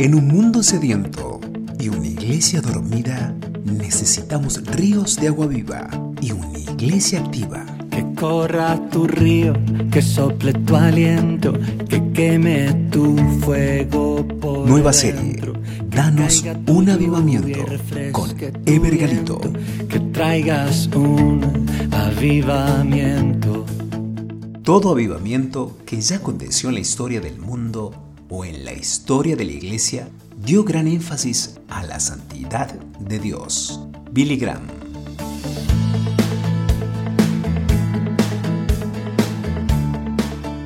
En un mundo sediento y una iglesia dormida, necesitamos ríos de agua viva y una iglesia activa. Que corra tu río, que sople tu aliento, que queme tu fuego por Nueva serie, Danos un avivamiento con Ever Galito. Que traigas un avivamiento. Todo avivamiento que ya aconteció en la historia del mundo o en la historia de la iglesia dio gran énfasis a la santidad de Dios. Billy Graham.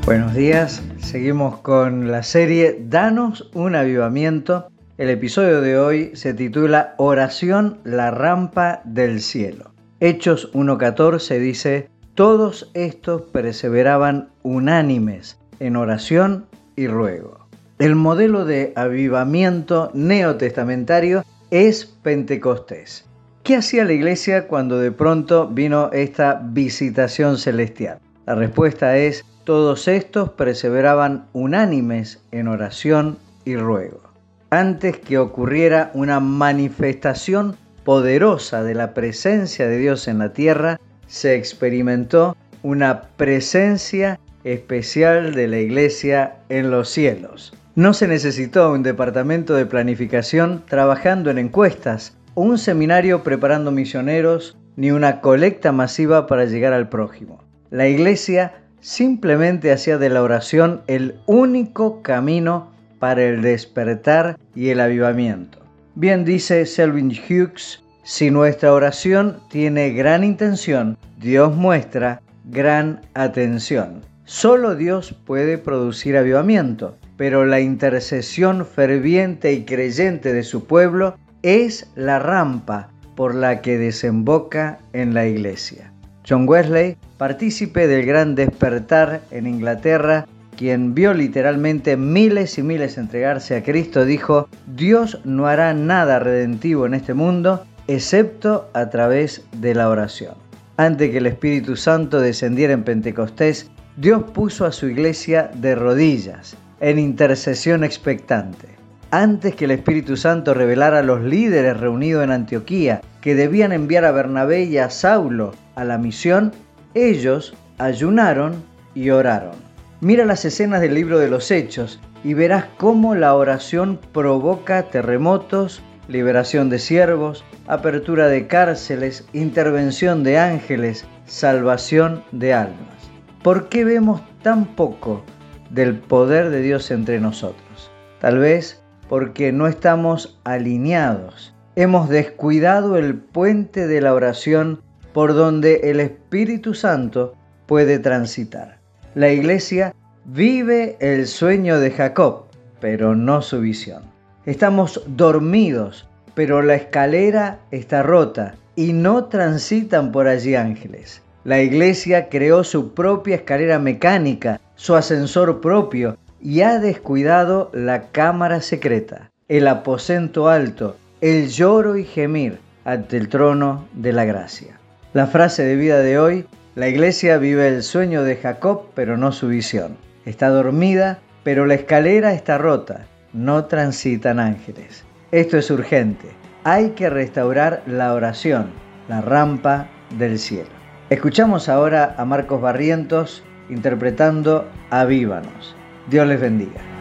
Buenos días, seguimos con la serie Danos un avivamiento. El episodio de hoy se titula Oración, la rampa del cielo. Hechos 1.14 dice, todos estos perseveraban unánimes en oración y ruego. El modelo de avivamiento neotestamentario es Pentecostés. ¿Qué hacía la iglesia cuando de pronto vino esta visitación celestial? La respuesta es, todos estos perseveraban unánimes en oración y ruego. Antes que ocurriera una manifestación poderosa de la presencia de Dios en la tierra, se experimentó una presencia especial de la iglesia en los cielos. No se necesitó un departamento de planificación trabajando en encuestas, un seminario preparando misioneros, ni una colecta masiva para llegar al prójimo. La iglesia simplemente hacía de la oración el único camino para el despertar y el avivamiento. Bien dice Selvin Hughes, si nuestra oración tiene gran intención, Dios muestra gran atención. Solo Dios puede producir avivamiento, pero la intercesión ferviente y creyente de su pueblo es la rampa por la que desemboca en la iglesia. John Wesley, partícipe del gran despertar en Inglaterra, quien vio literalmente miles y miles entregarse a Cristo, dijo, Dios no hará nada redentivo en este mundo excepto a través de la oración. Antes que el Espíritu Santo descendiera en Pentecostés, Dios puso a su iglesia de rodillas, en intercesión expectante. Antes que el Espíritu Santo revelara a los líderes reunidos en Antioquía que debían enviar a Bernabé y a Saulo a la misión, ellos ayunaron y oraron. Mira las escenas del libro de los Hechos y verás cómo la oración provoca terremotos, liberación de siervos, apertura de cárceles, intervención de ángeles, salvación de almas. ¿Por qué vemos tan poco del poder de Dios entre nosotros? Tal vez porque no estamos alineados. Hemos descuidado el puente de la oración por donde el Espíritu Santo puede transitar. La iglesia vive el sueño de Jacob, pero no su visión. Estamos dormidos, pero la escalera está rota y no transitan por allí ángeles. La iglesia creó su propia escalera mecánica, su ascensor propio y ha descuidado la cámara secreta, el aposento alto, el lloro y gemir ante el trono de la gracia. La frase de vida de hoy, la iglesia vive el sueño de Jacob, pero no su visión. Está dormida, pero la escalera está rota. No transitan ángeles. Esto es urgente. Hay que restaurar la oración, la rampa del cielo. Escuchamos ahora a Marcos Barrientos interpretando Avívanos. Dios les bendiga.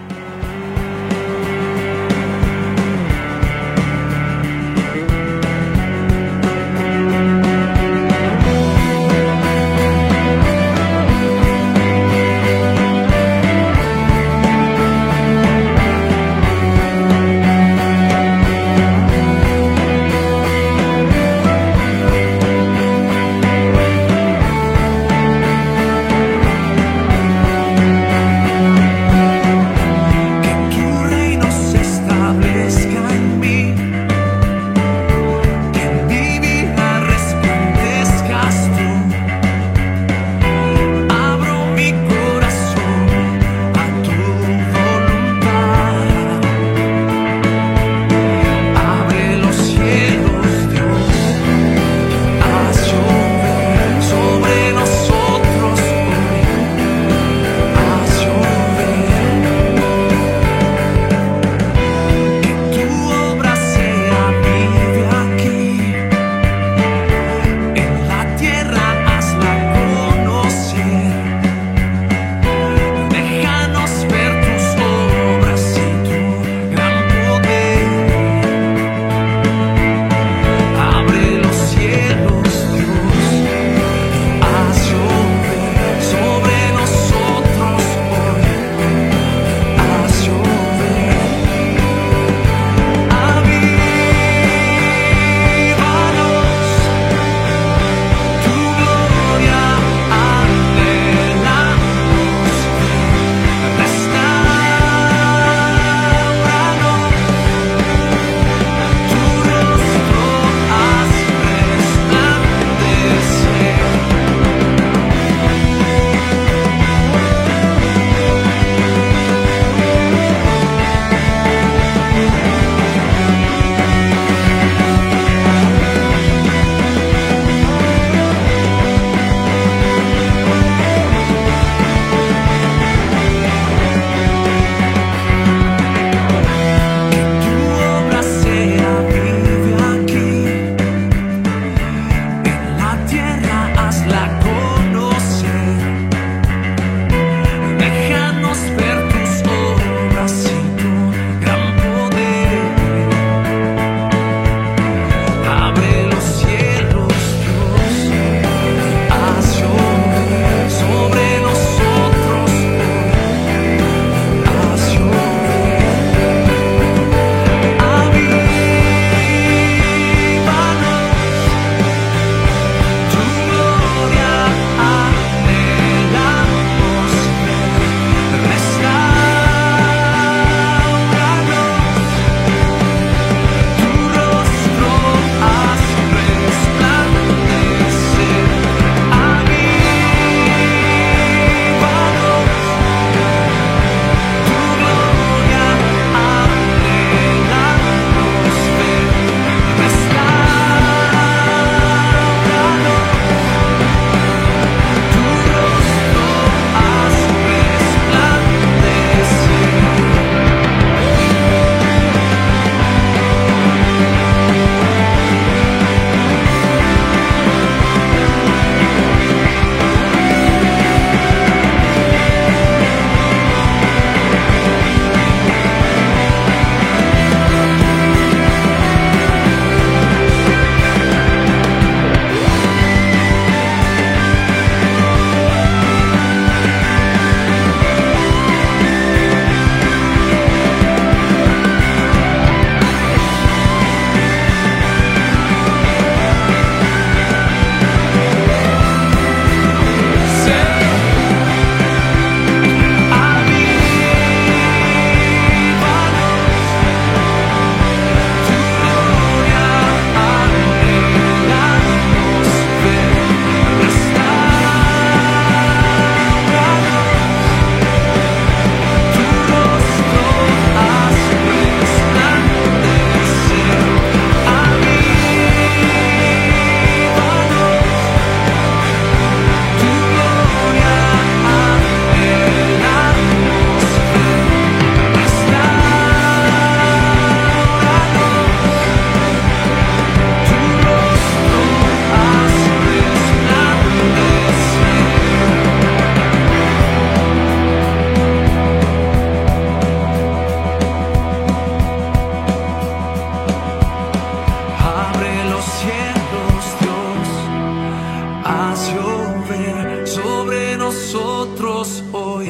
Nosotros hoy.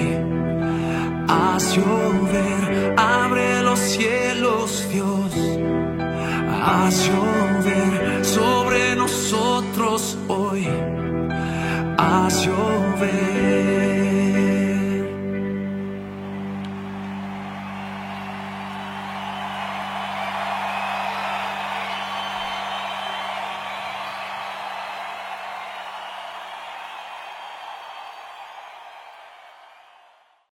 Haz llover, abre los cielos, Dios. Haz llover sobre nosotros hoy. Haz llover.